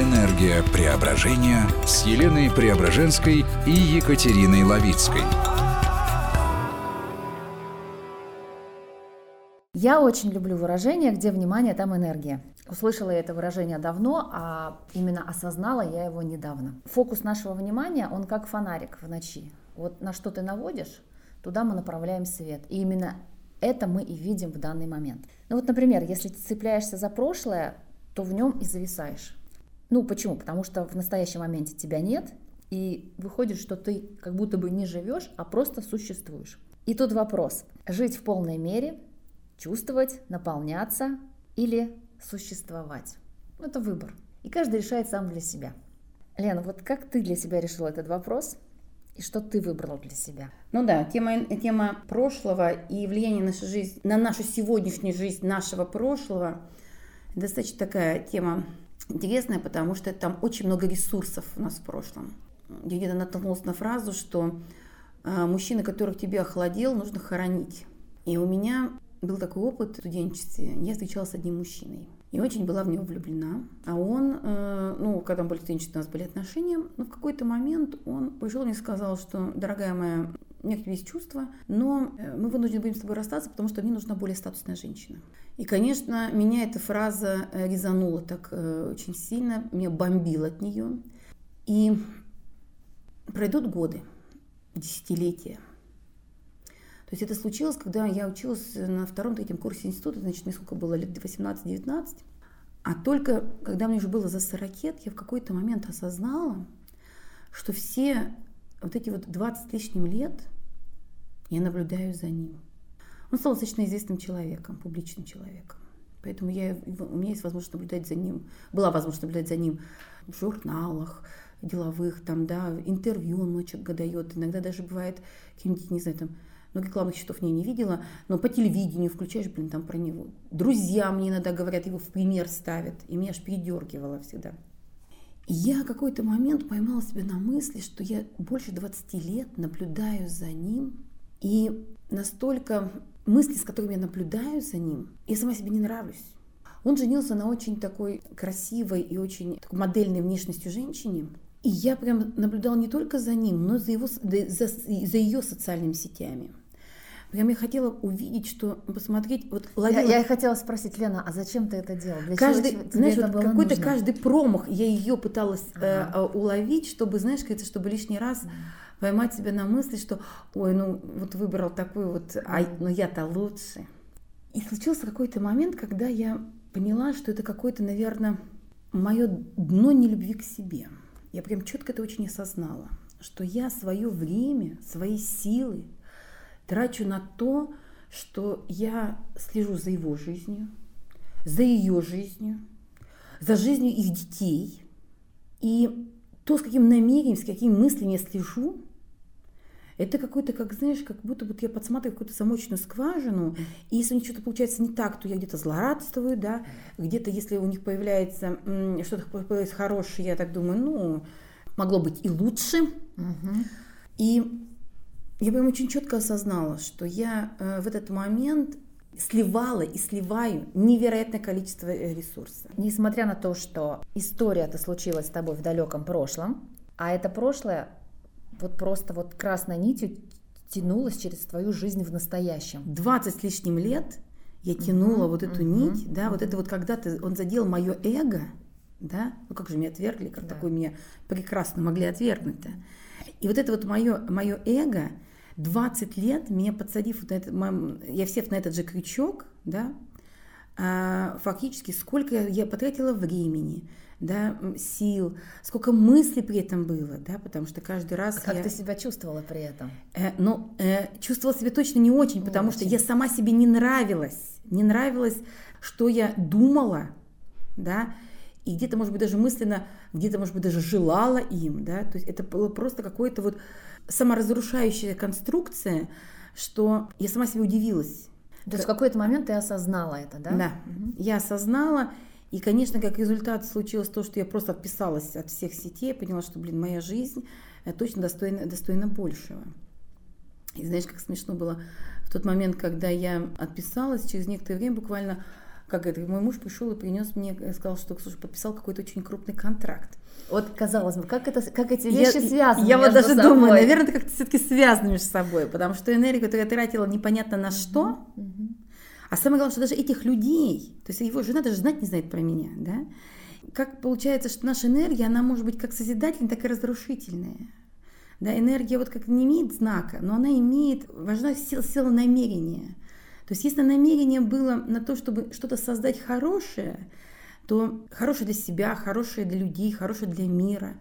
Энергия преображения с Еленой Преображенской и Екатериной Лавицкой. Я очень люблю выражение «где внимание, там энергия». Услышала я это выражение давно, а именно осознала я его недавно. Фокус нашего внимания, он как фонарик в ночи. Вот на что ты наводишь, туда мы направляем свет. И именно это мы и видим в данный момент. Ну вот, например, если ты цепляешься за прошлое, то в нем и зависаешь. Ну почему? Потому что в настоящем моменте тебя нет, и выходит, что ты как будто бы не живешь, а просто существуешь. И тут вопрос. Жить в полной мере, чувствовать, наполняться или существовать? Это выбор. И каждый решает сам для себя. Лена, вот как ты для себя решила этот вопрос? И что ты выбрала для себя? Ну да, тема, тема прошлого и влияние нашей жизни, на нашу сегодняшнюю жизнь нашего прошлого достаточно такая тема интересная, потому что там очень много ресурсов у нас в прошлом. Я где-то наткнулась на фразу, что э, мужчина, который тебе охладел, нужно хоронить. И у меня был такой опыт в студенчестве. Я встречалась с одним мужчиной. И очень была в него влюблена. А он, э, ну, когда мы были студенчестве, у нас были отношения, но в какой-то момент он пришел и сказал, что, дорогая моя, у меня к тебе есть чувства, но э, мы вынуждены будем с тобой расстаться, потому что мне нужна более статусная женщина. И, конечно, меня эта фраза э, резанула так э, очень сильно, меня бомбило от нее. И пройдут годы, десятилетия. То есть это случилось, когда я училась на втором-третьем курсе института, значит, мне сколько было, лет 18-19. А только когда мне уже было за 40 лет, я в какой-то момент осознала, что все вот эти вот 20 лишним лет я наблюдаю за ним. Он стал достаточно известным человеком, публичным человеком. Поэтому я, у меня есть возможность наблюдать за ним, была возможность наблюдать за ним в журналах, деловых, там, да, интервью он очень дает, иногда даже бывает какие-нибудь, не знаю, там, но рекламных счетов не, не видела, но по телевидению включаешь, блин, там про него. Друзья мне иногда говорят, его в пример ставят, и меня аж передергивало всегда. Я какой-то момент поймала себя на мысли, что я больше 20 лет наблюдаю за ним, и настолько мысли, с которыми я наблюдаю за ним, я сама себе не нравлюсь. Он женился на очень такой красивой и очень такой модельной внешностью женщине. И я прям наблюдала не только за ним, но за, его, за, за ее социальными сетями. Прям я хотела увидеть, что посмотреть. Вот ловила... я, я хотела спросить, Лена, а зачем ты это делала? Для каждый, чего знаешь, вот какой-то каждый промах я ее пыталась э, ага. э, уловить, чтобы, знаешь, как чтобы лишний раз поймать себя на мысли, что, ой, ну вот выбрал такой вот, а, но я-то лучше. И случился какой-то момент, когда я поняла, что это какое-то, наверное, мое дно нелюбви к себе. Я прям четко это очень осознала, что я свое время, свои силы трачу на то, что я слежу за его жизнью, за ее жизнью, за жизнью их детей. И то, с каким намерением, с какими мыслями я слежу, это какой-то, как знаешь, как будто вот я подсматриваю какую-то замочную скважину, и если у них что-то получается не так, то я где-то злорадствую, да, где-то, если у них появляется что-то появляется хорошее, я так думаю, ну, могло быть и лучше. Угу. И я прям очень четко осознала, что я э, в этот момент сливала и сливаю невероятное количество э, ресурсов. Несмотря на то, что история это случилась с тобой в далеком прошлом, а это прошлое вот просто вот красной нитью тянулось через твою жизнь в настоящем. 20 с лишним лет я тянула угу, вот эту угу, нить, да, угу. вот это вот когда-то он задел мое эго, да, ну как же меня отвергли, как да. такое меня прекрасно могли отвергнуть-то. И вот это вот мое, мое эго, 20 лет меня подсадив вот на этот, я сев на этот же крючок, да, а, фактически сколько я потратила времени, да, сил, сколько мыслей при этом было, да, потому что каждый раз... А как я... ты себя чувствовала при этом? Э, ну, э, чувствовала себя точно не очень, не потому очень. что я сама себе не нравилась, не нравилось, что я думала, да, и где-то, может быть, даже мысленно, где-то, может быть, даже желала им, да, то есть это было просто какое-то вот саморазрушающая конструкция, что я сама себе удивилась. То есть в какой-то момент ты осознала это, да? Да, угу. я осознала, и, конечно, как результат случилось то, что я просто отписалась от всех сетей, поняла, что, блин, моя жизнь э, точно достойна, достойна большего. И знаешь, как смешно было в тот момент, когда я отписалась, через некоторое время, буквально как это, мой муж пришел и принес мне, сказал, что, слушай, подписал какой-то очень крупный контракт. Вот, казалось бы, как, это, как эти вещи я, связаны Я вот даже собой. думаю, наверное, это как-то все-таки связано между собой, потому что энергию, которую я тратила непонятно на что, а самое главное, что даже этих людей, то есть его жена даже знать не знает про меня, да, как получается, что наша энергия, она может быть как созидательная, так и разрушительная. Да, энергия вот как не имеет знака, но она имеет, важна сила, сила намерения. То есть если намерение было на то, чтобы что-то создать хорошее, то хорошее для себя, хорошее для людей, хорошее для мира,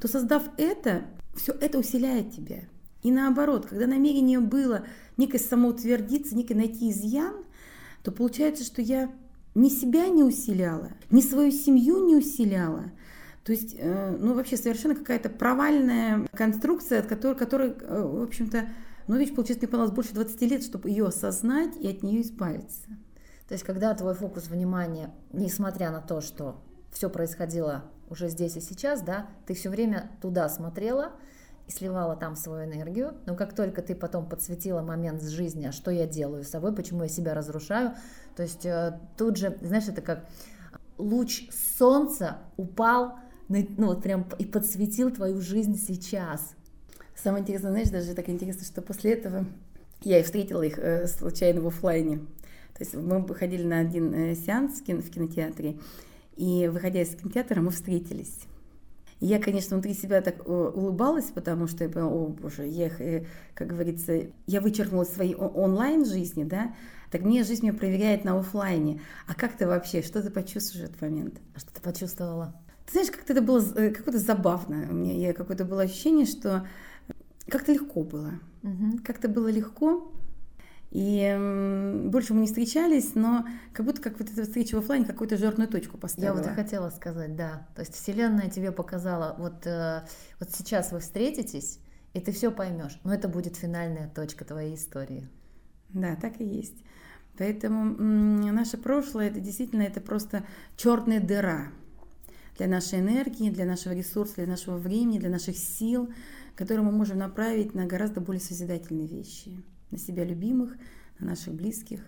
то создав это, все это усиляет тебя. И наоборот, когда намерение было некое самоутвердиться, некое найти изъян, то получается, что я ни себя не усиляла, ни свою семью не усиляла. То есть, э, ну, вообще совершенно какая-то провальная конструкция, от которой, которой э, в общем-то, ну, ведь, получается, мне понадобилось больше 20 лет, чтобы ее осознать и от нее избавиться. То есть, когда твой фокус внимания, несмотря на то, что все происходило уже здесь и сейчас, да, ты все время туда смотрела, и сливала там свою энергию, но как только ты потом подсветила момент с жизни, а что я делаю с собой, почему я себя разрушаю, то есть э, тут же, знаешь, это как луч солнца упал, ну вот прям и подсветил твою жизнь сейчас. Самое интересное, знаешь, даже так интересно, что после этого я и встретила их э, случайно в офлайне. То есть мы ходили на один э, сеанс в, кино, в кинотеатре, и выходя из кинотеатра мы встретились. И я, конечно, внутри себя так э, улыбалась, потому что я поняла, о боже, я, как говорится, я вычеркнула свои онлайн жизни, да, так мне жизнь меня проверяет на офлайне. А как ты вообще, что ты почувствуешь в этот момент? А что ты почувствовала? Ты знаешь, как-то это было какое-то забавно. У меня какое-то было ощущение, что как-то легко было. Угу. Как-то было легко. И больше мы не встречались, но как будто как вот эта встреча в офлайне какую-то жирную точку поставила. Я вот и хотела сказать, да. То есть Вселенная тебе показала, вот, э, вот сейчас вы встретитесь, и ты все поймешь. Но это будет финальная точка твоей истории. Да, так и есть. Поэтому наше прошлое это действительно это просто черная дыра для нашей энергии, для нашего ресурса, для нашего времени, для наших сил, которые мы можем направить на гораздо более созидательные вещи на себя любимых, на наших близких,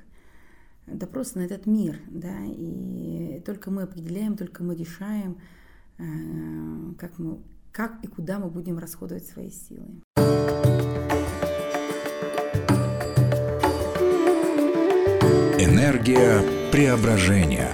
да просто на этот мир, да, и только мы определяем, только мы решаем, э, как, мы, как и куда мы будем расходовать свои силы. Энергия преображения.